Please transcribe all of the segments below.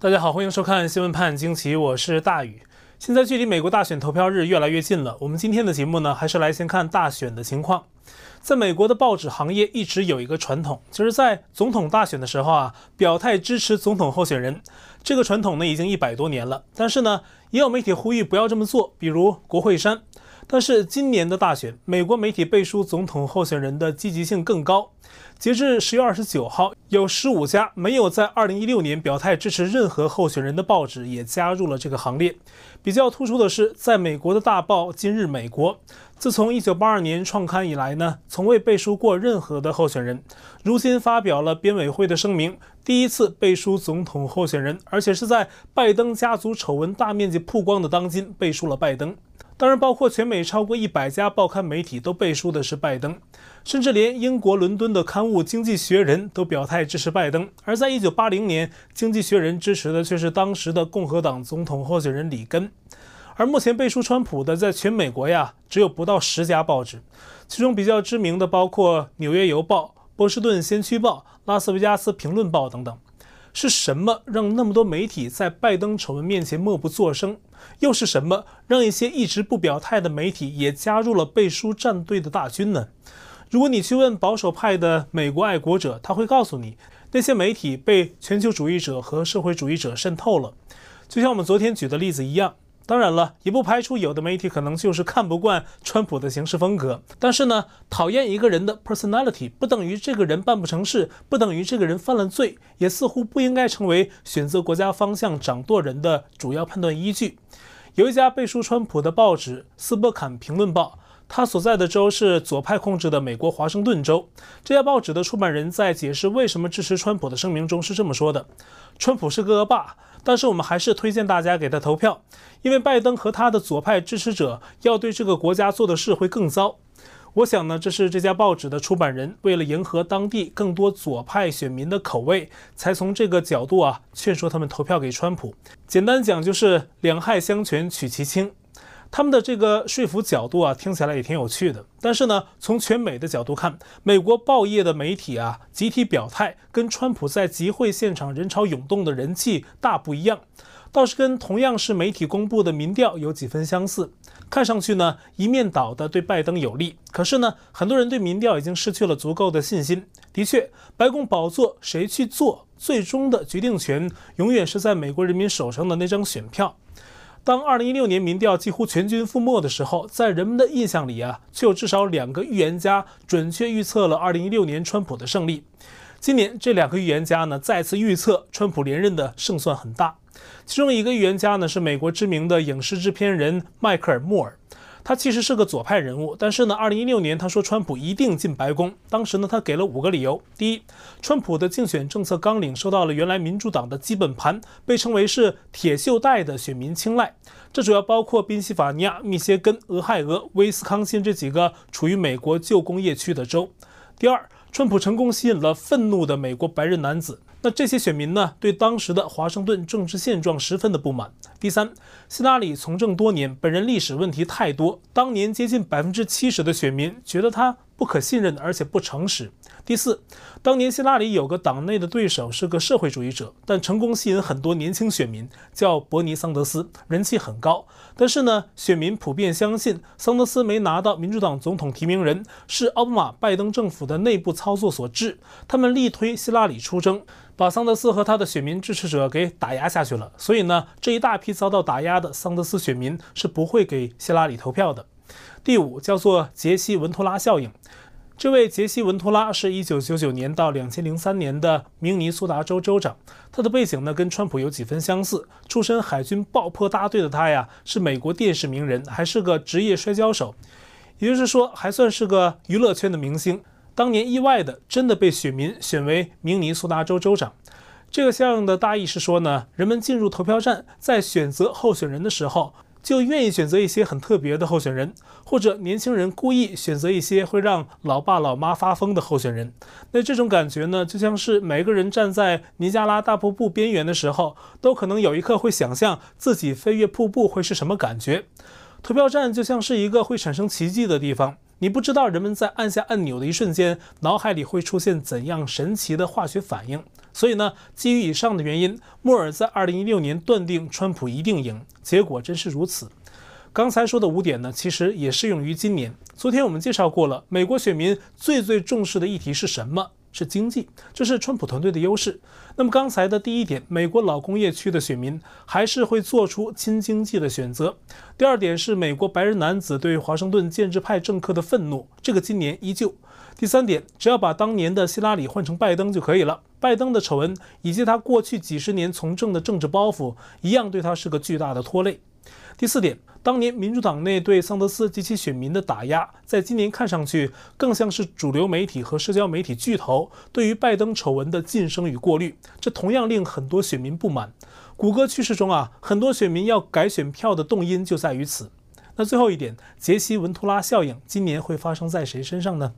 大家好，欢迎收看《新闻判惊奇》，我是大宇。现在距离美国大选投票日越来越近了，我们今天的节目呢，还是来先看大选的情况。在美国的报纸行业一直有一个传统，就是在总统大选的时候啊，表态支持总统候选人。这个传统呢，已经一百多年了。但是呢，也有媒体呼吁不要这么做，比如国会山。但是今年的大选，美国媒体背书总统候选人的积极性更高。截至十月二十九号，有十五家没有在二零一六年表态支持任何候选人的报纸也加入了这个行列。比较突出的是，在美国的大报《今日美国》，自从一九八二年创刊以来呢，从未背书过任何的候选人。如今发表了编委会的声明，第一次背书总统候选人，而且是在拜登家族丑闻大面积曝光的当今背书了拜登。当然，包括全美超过一百家报刊媒体都背书的是拜登，甚至连英国伦敦的刊物《经济学人》都表态支持拜登。而在一九八零年，《经济学人》支持的却是当时的共和党总统候选人里根。而目前背书川普的，在全美国呀，只有不到十家报纸，其中比较知名的包括《纽约邮报》、《波士顿先驱报》、《拉斯维加斯评论报》等等。是什么让那么多媒体在拜登丑闻面前默不作声？又是什么让一些一直不表态的媒体也加入了背书战队的大军呢？如果你去问保守派的美国爱国者，他会告诉你，那些媒体被全球主义者和社会主义者渗透了，就像我们昨天举的例子一样。当然了，也不排除有的媒体可能就是看不惯川普的行事风格。但是呢，讨厌一个人的 personality 不等于这个人办不成事，不等于这个人犯了罪，也似乎不应该成为选择国家方向掌舵人的主要判断依据。有一家背书川普的报纸《斯波坎评论报》，他所在的州是左派控制的美国华盛顿州。这家报纸的出版人在解释为什么支持川普的声明中是这么说的：“川普是个恶霸。”但是我们还是推荐大家给他投票，因为拜登和他的左派支持者要对这个国家做的事会更糟。我想呢，这是这家报纸的出版人为了迎合当地更多左派选民的口味，才从这个角度啊劝说他们投票给川普。简单讲就是两害相权取其轻。他们的这个说服角度啊，听起来也挺有趣的。但是呢，从全美的角度看，美国报业的媒体啊，集体表态跟川普在集会现场人潮涌动的人气大不一样，倒是跟同样是媒体公布的民调有几分相似。看上去呢，一面倒的对拜登有利。可是呢，很多人对民调已经失去了足够的信心。的确，白宫宝座谁去做，最终的决定权永远是在美国人民手上的那张选票。当2016年民调几乎全军覆没的时候，在人们的印象里啊，却有至少两个预言家准确预测了2016年川普的胜利。今年这两个预言家呢，再次预测川普连任的胜算很大。其中一个预言家呢，是美国知名的影视制片人迈克尔·莫尔。他其实是个左派人物，但是呢，二零一六年他说川普一定进白宫。当时呢，他给了五个理由：第一，川普的竞选政策纲领受到了原来民主党的基本盘，被称为是铁锈带的选民青睐。这主要包括宾夕法尼亚、密歇根、俄亥俄、威斯康辛这几个处于美国旧工业区的州。第二，川普成功吸引了愤怒的美国白人男子。那这些选民呢，对当时的华盛顿政治现状十分的不满。第三，希拉里从政多年，本人历史问题太多，当年接近百分之七十的选民觉得他不可信任，而且不诚实。第四，当年希拉里有个党内的对手是个社会主义者，但成功吸引很多年轻选民，叫伯尼桑德斯，人气很高。但是呢，选民普遍相信桑德斯没拿到民主党总统提名人，是奥巴马、拜登政府的内部操作所致。他们力推希拉里出征，把桑德斯和他的选民支持者给打压下去了。所以呢，这一大批遭到打压的桑德斯选民是不会给希拉里投票的。第五，叫做杰西·文托拉效应。这位杰西·文托拉是一九九九年到两千零三年的明尼苏达州州长，他的背景呢跟川普有几分相似。出身海军爆破大队的他呀，是美国电视名人，还是个职业摔跤手，也就是说还算是个娱乐圈的明星。当年意外的真的被选民选为明尼苏达州州长。这个效应的大意是说呢，人们进入投票站，在选择候选人的时候，就愿意选择一些很特别的候选人，或者年轻人故意选择一些会让老爸老妈发疯的候选人。那这种感觉呢，就像是每个人站在尼加拉大瀑布边缘的时候，都可能有一刻会想象自己飞越瀑布会是什么感觉。投票站就像是一个会产生奇迹的地方，你不知道人们在按下按钮的一瞬间，脑海里会出现怎样神奇的化学反应。所以呢，基于以上的原因，莫尔在2016年断定川普一定赢，结果真是如此。刚才说的五点呢，其实也适用于今年。昨天我们介绍过了，美国选民最最重视的议题是什么？是经济，这是川普团队的优势。那么刚才的第一点，美国老工业区的选民还是会做出亲经济的选择。第二点是美国白人男子对华盛顿建制派政客的愤怒，这个今年依旧。第三点，只要把当年的希拉里换成拜登就可以了。拜登的丑闻以及他过去几十年从政的政治包袱，一样对他是个巨大的拖累。第四点，当年民主党内对桑德斯及其选民的打压，在今年看上去更像是主流媒体和社交媒体巨头对于拜登丑闻的晋升与过滤，这同样令很多选民不满。谷歌趋势中啊，很多选民要改选票的动因就在于此。那最后一点，杰西·文图拉效应今年会发生在谁身上呢？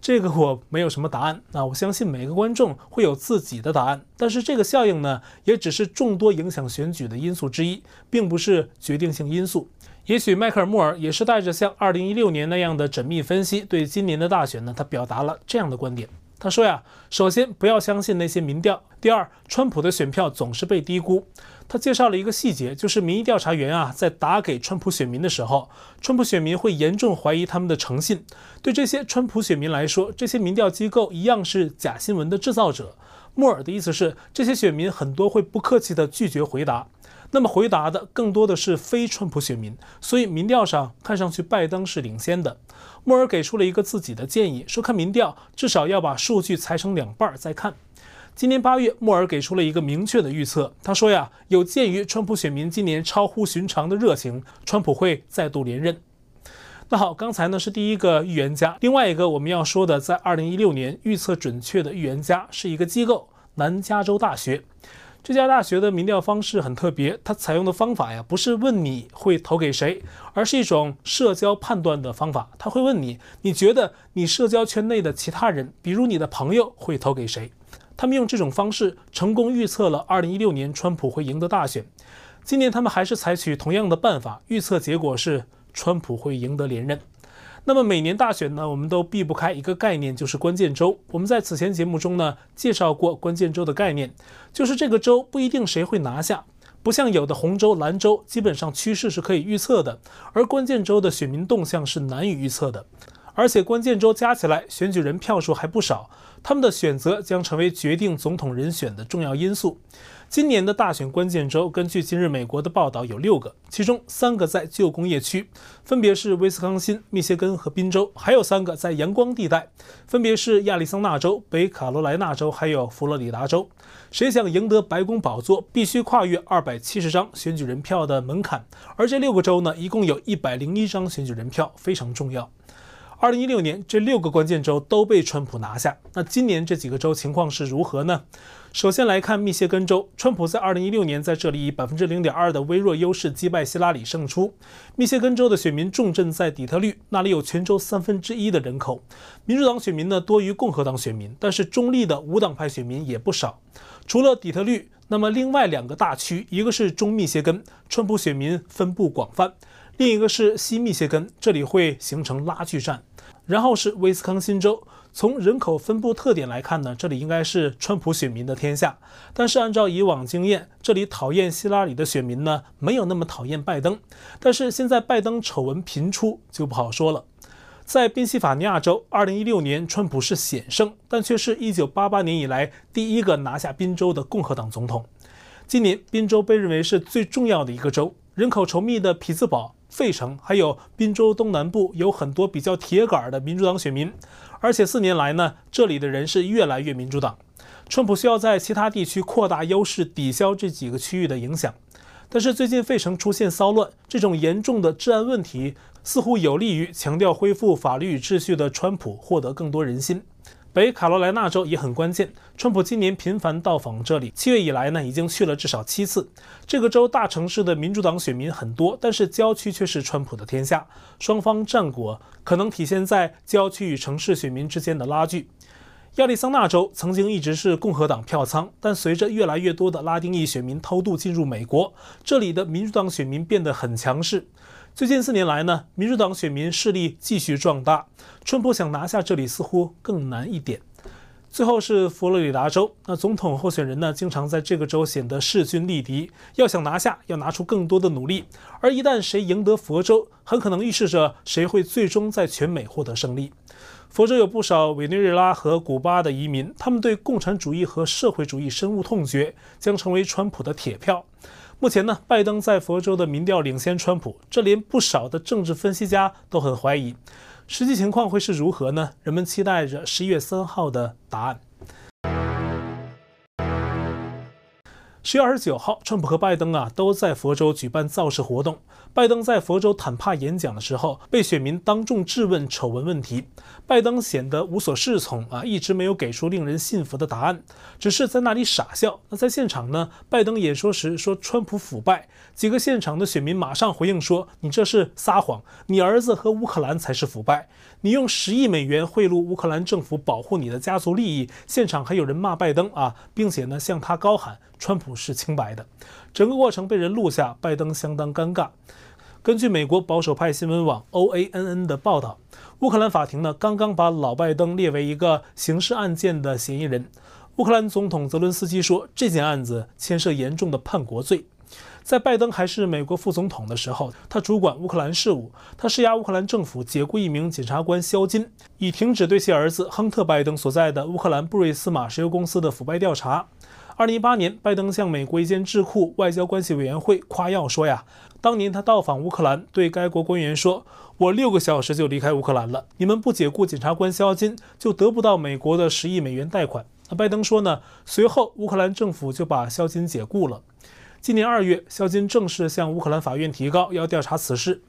这个我没有什么答案。那我相信每个观众会有自己的答案。但是这个效应呢，也只是众多影响选举的因素之一，并不是决定性因素。也许迈克尔·莫尔也是带着像2016年那样的缜密分析，对今年的大选呢，他表达了这样的观点。他说呀，首先不要相信那些民调。第二，川普的选票总是被低估。他介绍了一个细节，就是民意调查员啊，在打给川普选民的时候，川普选民会严重怀疑他们的诚信。对这些川普选民来说，这些民调机构一样是假新闻的制造者。莫尔的意思是，这些选民很多会不客气地拒绝回答。那么回答的更多的是非川普选民，所以民调上看上去拜登是领先的。莫尔给出了一个自己的建议，说看民调至少要把数据裁成两半儿再看。今年八月，莫尔给出了一个明确的预测，他说呀，有鉴于川普选民今年超乎寻常的热情，川普会再度连任。那好，刚才呢是第一个预言家，另外一个我们要说的，在二零一六年预测准确的预言家是一个机构——南加州大学。这家大学的民调方式很特别，它采用的方法呀，不是问你会投给谁，而是一种社交判断的方法。他会问你，你觉得你社交圈内的其他人，比如你的朋友，会投给谁？他们用这种方式成功预测了2016年川普会赢得大选。今年他们还是采取同样的办法，预测结果是川普会赢得连任。那么每年大选呢，我们都避不开一个概念，就是关键州。我们在此前节目中呢介绍过关键州的概念，就是这个州不一定谁会拿下，不像有的红州、蓝州，基本上趋势是可以预测的，而关键州的选民动向是难以预测的，而且关键州加起来选举人票数还不少，他们的选择将成为决定总统人选的重要因素。今年的大选关键州，根据今日美国的报道有六个，其中三个在旧工业区，分别是威斯康辛、密歇根和宾州；还有三个在阳光地带，分别是亚利桑那州、北卡罗来纳州还有佛罗里达州。谁想赢得白宫宝座，必须跨越二百七十张选举人票的门槛，而这六个州呢，一共有一百零一张选举人票，非常重要。二零一六年，这六个关键州都被川普拿下。那今年这几个州情况是如何呢？首先来看密歇根州，川普在二零一六年在这里以百分之零点二的微弱优势击败希拉里胜出。密歇根州的选民重镇在底特律，那里有全州三分之一的人口。民主党选民呢多于共和党选民，但是中立的无党派选民也不少。除了底特律，那么另外两个大区，一个是中密歇根，川普选民分布广泛。另一个是西密歇根，这里会形成拉锯战，然后是威斯康辛州。从人口分布特点来看呢，这里应该是川普选民的天下。但是按照以往经验，这里讨厌希拉里的选民呢，没有那么讨厌拜登。但是现在拜登丑闻频出，就不好说了。在宾夕法尼亚州，2016年川普是险胜，但却是一九八八年以来第一个拿下宾州的共和党总统。今年宾州被认为是最重要的一个州。人口稠密的匹兹堡、费城，还有宾州东南部有很多比较铁杆的民主党选民，而且四年来呢，这里的人是越来越民主党。川普需要在其他地区扩大优势，抵消这几个区域的影响。但是最近费城出现骚乱，这种严重的治安问题似乎有利于强调恢复法律与秩序的川普获得更多人心。北卡罗来纳州也很关键，川普今年频繁到访这里，七月以来呢，已经去了至少七次。这个州大城市的民主党选民很多，但是郊区却是川普的天下。双方战果可能体现在郊区与城市选民之间的拉锯。亚利桑那州曾经一直是共和党票仓，但随着越来越多的拉丁裔选民偷渡进入美国，这里的民主党选民变得很强势。最近四年来呢，民主党选民势力继续壮大，川普想拿下这里似乎更难一点。最后是佛罗里达州，那总统候选人呢，经常在这个州显得势均力敌，要想拿下，要拿出更多的努力。而一旦谁赢得佛州，很可能预示着谁会最终在全美获得胜利。佛州有不少委内瑞拉和古巴的移民，他们对共产主义和社会主义深恶痛绝，将成为川普的铁票。目前呢，拜登在佛州的民调领先川普，这连不少的政治分析家都很怀疑。实际情况会是如何呢？人们期待着十一月三号的答案。十月二十九号，川普和拜登啊都在佛州举办造势活动。拜登在佛州坦帕演讲的时候，被选民当众质问丑闻问题。拜登显得无所适从啊，一直没有给出令人信服的答案，只是在那里傻笑。那在现场呢，拜登演说时说川普腐败，几个现场的选民马上回应说：“你这是撒谎，你儿子和乌克兰才是腐败。你用十亿美元贿赂乌克兰政府，保护你的家族利益。”现场还有人骂拜登啊，并且呢向他高喊川普是清白的。整个过程被人录下，拜登相当尴尬。根据美国保守派新闻网 OANN 的报道，乌克兰法庭呢刚刚把老拜登列为一个刑事案件的嫌疑人。乌克兰总统泽伦斯基说，这件案子牵涉严重的叛国罪。在拜登还是美国副总统的时候，他主管乌克兰事务，他施压乌克兰政府解雇一名检察官肖金，以停止对其儿子亨特·拜登所在的乌克兰布瑞斯马石油公司的腐败调查。二零一八年，拜登向美国一间智库外交关系委员会夸耀说呀。当年他到访乌克兰，对该国官员说：“我六个小时就离开乌克兰了。你们不解雇检察官肖金，就得不到美国的十亿美元贷款。”那拜登说呢？随后乌克兰政府就把肖金解雇了。今年二月，肖金正式向乌克兰法院提告，要调查此事。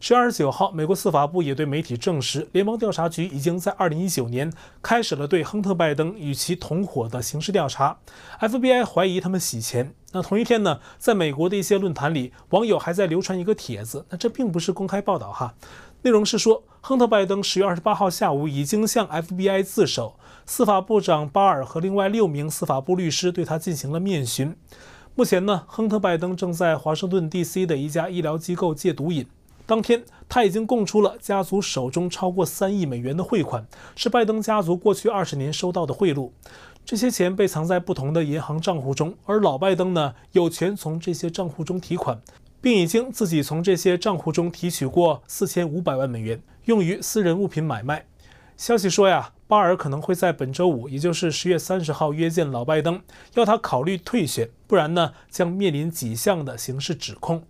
十月二十九号，美国司法部也对媒体证实，联邦调查局已经在二零一九年开始了对亨特·拜登与其同伙的刑事调查。FBI 怀疑他们洗钱。那同一天呢，在美国的一些论坛里，网友还在流传一个帖子。那这并不是公开报道哈，内容是说，亨特·拜登十月二十八号下午已经向 FBI 自首，司法部长巴尔和另外六名司法部律师对他进行了面询。目前呢，亨特·拜登正在华盛顿 DC 的一家医疗机构戒毒瘾。当天，他已经供出了家族手中超过三亿美元的汇款，是拜登家族过去二十年收到的贿赂。这些钱被藏在不同的银行账户中，而老拜登呢，有权从这些账户中提款，并已经自己从这些账户中提取过四千五百万美元，用于私人物品买卖。消息说呀，巴尔可能会在本周五，也就是十月三十号约见老拜登，要他考虑退选，不然呢，将面临几项的刑事指控。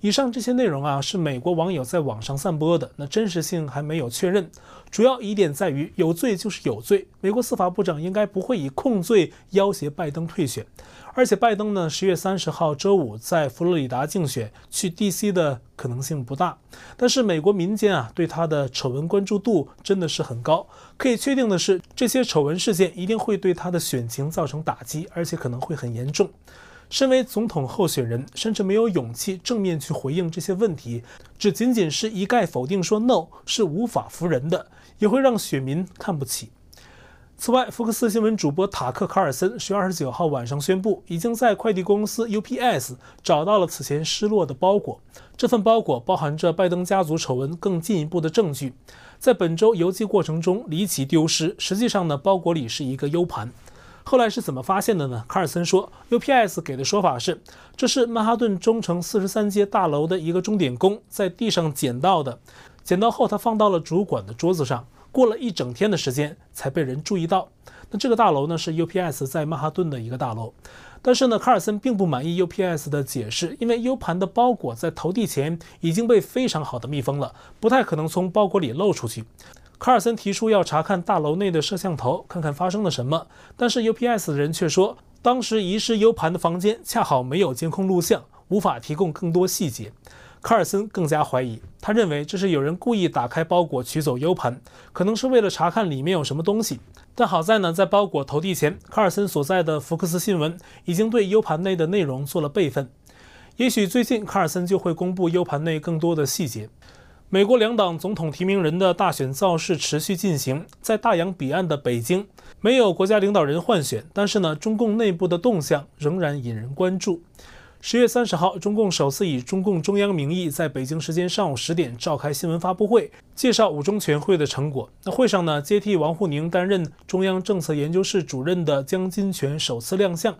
以上这些内容啊，是美国网友在网上散播的，那真实性还没有确认。主要疑点在于，有罪就是有罪，美国司法部长应该不会以控罪要挟拜登退选。而且拜登呢，十月三十号周五在佛罗里达竞选，去 DC 的可能性不大。但是美国民间啊，对他的丑闻关注度真的是很高。可以确定的是，这些丑闻事件一定会对他的选情造成打击，而且可能会很严重。身为总统候选人，甚至没有勇气正面去回应这些问题，只仅仅是一概否定说 “no” 是无法服人的，也会让选民看不起。此外，福克斯新闻主播塔克·卡尔森十月二十九号晚上宣布，已经在快递公司 UPS 找到了此前失落的包裹。这份包裹包含着拜登家族丑闻更进一步的证据，在本周邮寄过程中离奇丢失。实际上呢，包裹里是一个 U 盘。后来是怎么发现的呢？卡尔森说，UPS 给的说法是，这是曼哈顿中城四十三街大楼的一个钟点工在地上捡到的，捡到后他放到了主管的桌子上，过了一整天的时间才被人注意到。那这个大楼呢，是 UPS 在曼哈顿的一个大楼，但是呢，卡尔森并不满意 UPS 的解释，因为 U 盘的包裹在投递前已经被非常好的密封了，不太可能从包裹里漏出去。卡尔森提出要查看大楼内的摄像头，看看发生了什么。但是 UPS 的人却说，当时遗失 U 盘的房间恰好没有监控录像，无法提供更多细节。卡尔森更加怀疑，他认为这是有人故意打开包裹取走 U 盘，可能是为了查看里面有什么东西。但好在呢，在包裹投递前，卡尔森所在的福克斯新闻已经对 U 盘内的内容做了备份。也许最近卡尔森就会公布 U 盘内更多的细节。美国两党总统提名人的大选造势持续进行，在大洋彼岸的北京，没有国家领导人换选，但是呢，中共内部的动向仍然引人关注。十月三十号，中共首次以中共中央名义在北京时间上午十点召开新闻发布会，介绍五中全会的成果。那会上呢，接替王沪宁担任中央政策研究室主任的江金泉首次亮相，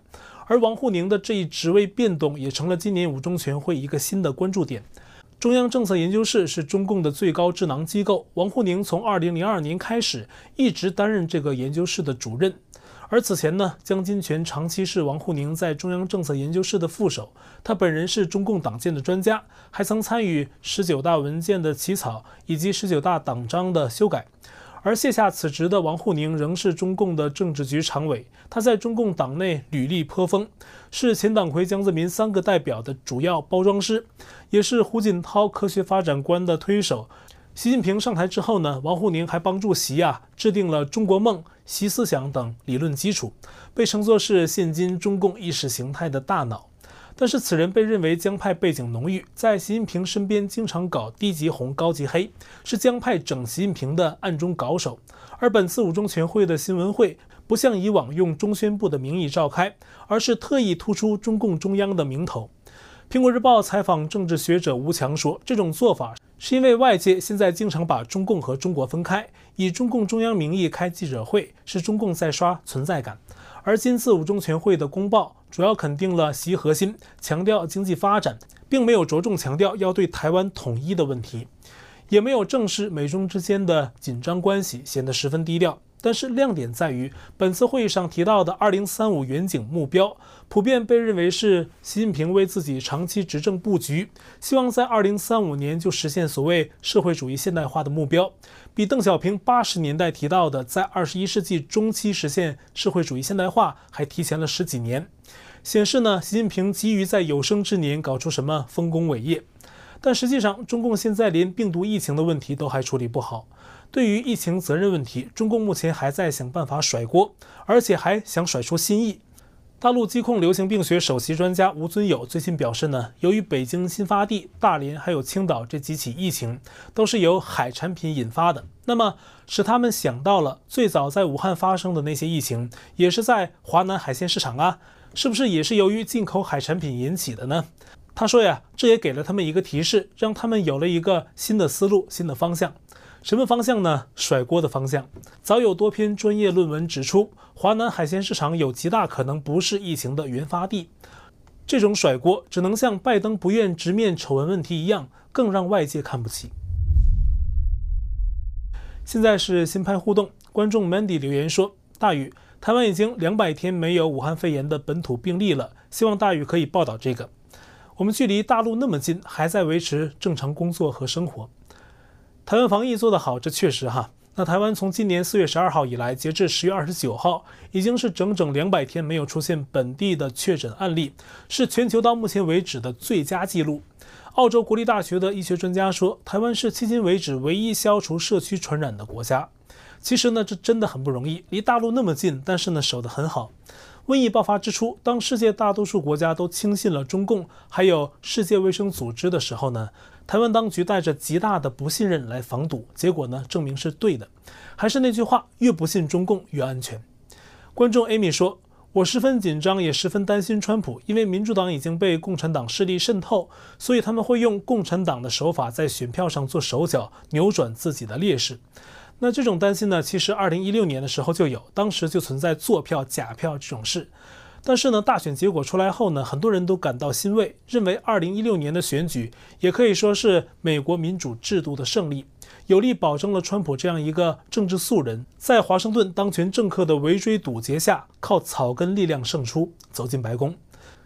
而王沪宁的这一职位变动也成了今年五中全会一个新的关注点。中央政策研究室是中共的最高智囊机构，王沪宁从二零零二年开始一直担任这个研究室的主任。而此前呢，江金泉长期是王沪宁在中央政策研究室的副手，他本人是中共党建的专家，还曾参与十九大文件的起草以及十九大党章的修改。而卸下此职的王沪宁仍是中共的政治局常委，他在中共党内履历颇丰，是前党魁江泽民三个代表的主要包装师，也是胡锦涛科学发展观的推手。习近平上台之后呢，王沪宁还帮助习啊制定了中国梦、习思想等理论基础，被称作是现今中共意识形态的大脑。但是此人被认为江派背景浓郁，在习近平身边经常搞低级红、高级黑，是江派整习近平的暗中搞手。而本次五中全会的新闻会不像以往用中宣部的名义召开，而是特意突出中共中央的名头。苹果日报采访政治学者吴强说，这种做法。是因为外界现在经常把中共和中国分开，以中共中央名义开记者会，是中共在刷存在感。而今次五中全会的公报主要肯定了习核心，强调经济发展，并没有着重强调要对台湾统一的问题，也没有正视美中之间的紧张关系，显得十分低调。但是亮点在于，本次会议上提到的2035远景目标，普遍被认为是习近平为自己长期执政布局，希望在2035年就实现所谓社会主义现代化的目标，比邓小平80年代提到的在21世纪中期实现社会主义现代化还提前了十几年，显示呢，习近平急于在有生之年搞出什么丰功伟业。但实际上，中共现在连病毒疫情的问题都还处理不好。对于疫情责任问题，中共目前还在想办法甩锅，而且还想甩出新意。大陆疾控流行病学首席专家吴尊友最近表示呢，由于北京新发地、大连还有青岛这几起疫情都是由海产品引发的，那么使他们想到了最早在武汉发生的那些疫情，也是在华南海鲜市场啊，是不是也是由于进口海产品引起的呢？他说呀，这也给了他们一个提示，让他们有了一个新的思路、新的方向。什么方向呢？甩锅的方向。早有多篇专业论文指出，华南海鲜市场有极大可能不是疫情的原发地。这种甩锅只能像拜登不愿直面丑闻问题一样，更让外界看不起。现在是新派互动，观众 Mandy 留言说：“大宇，台湾已经两百天没有武汉肺炎的本土病例了，希望大宇可以报道这个。我们距离大陆那么近，还在维持正常工作和生活。”台湾防疫做得好，这确实哈。那台湾从今年四月十二号以来，截至十月二十九号，已经是整整两百天没有出现本地的确诊案例，是全球到目前为止的最佳记录。澳洲国立大学的医学专家说，台湾是迄今为止唯一消除社区传染的国家。其实呢，这真的很不容易，离大陆那么近，但是呢，守得很好。瘟疫爆发之初，当世界大多数国家都轻信了中共，还有世界卫生组织的时候呢，台湾当局带着极大的不信任来防堵，结果呢，证明是对的。还是那句话，越不信中共越安全。观众 Amy 说：“我十分紧张，也十分担心川普，因为民主党已经被共产党势力渗透，所以他们会用共产党的手法在选票上做手脚，扭转自己的劣势。”那这种担心呢，其实二零一六年的时候就有，当时就存在作票、假票这种事。但是呢，大选结果出来后呢，很多人都感到欣慰，认为二零一六年的选举也可以说是美国民主制度的胜利，有力保证了川普这样一个政治素人，在华盛顿当权政客的围追堵截下，靠草根力量胜出，走进白宫。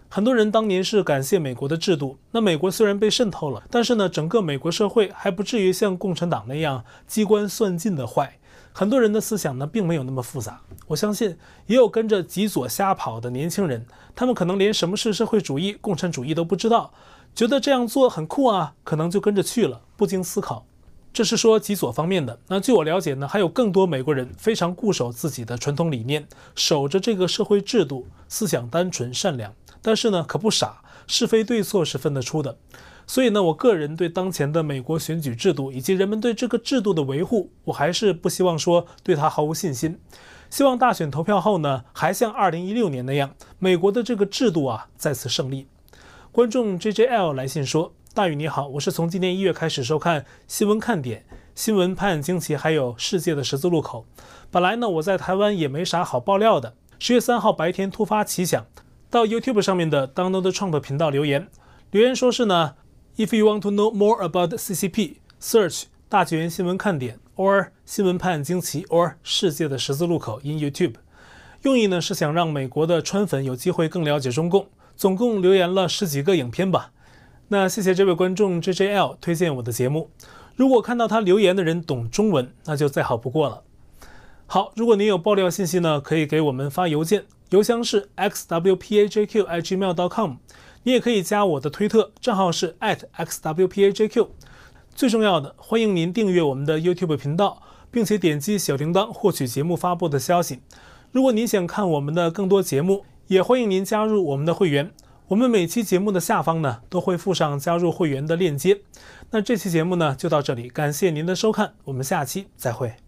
很多人当年是感谢美国的制度。那美国虽然被渗透了，但是呢，整个美国社会还不至于像共产党那样机关算尽的坏。很多人的思想呢，并没有那么复杂。我相信，也有跟着极左瞎跑的年轻人，他们可能连什么是社会主义、共产主义都不知道，觉得这样做很酷啊，可能就跟着去了，不经思考。这是说极左方面的。那据我了解呢，还有更多美国人非常固守自己的传统理念，守着这个社会制度，思想单纯善良。但是呢，可不傻，是非对错是分得出的。所以呢，我个人对当前的美国选举制度以及人们对这个制度的维护，我还是不希望说对他毫无信心。希望大选投票后呢，还像2016年那样，美国的这个制度啊再次胜利。观众 JJL 来信说：“大宇你好，我是从今年一月开始收看新闻看点、新闻拍案惊奇，还有世界的十字路口。本来呢，我在台湾也没啥好爆料的。十月三号白天突发奇想，到 YouTube 上面的 Donald Trump 频道留言，留言说是呢：If you want to know more about CCP，search 大纪元新闻看点，or 新闻判案惊奇，or 世界的十字路口 in YouTube。”用意呢是想让美国的川粉有机会更了解中共，总共留言了十几个影片吧。那谢谢这位观众 JJL 推荐我的节目。如果看到他留言的人懂中文，那就再好不过了。好，如果您有爆料信息呢，可以给我们发邮件，邮箱是 xwpajq@gmail.com。你也可以加我的推特账号是 @xwpajq。最重要的，欢迎您订阅我们的 YouTube 频道，并且点击小铃铛获取节目发布的消息。如果您想看我们的更多节目，也欢迎您加入我们的会员。我们每期节目的下方呢，都会附上加入会员的链接。那这期节目呢，就到这里，感谢您的收看，我们下期再会。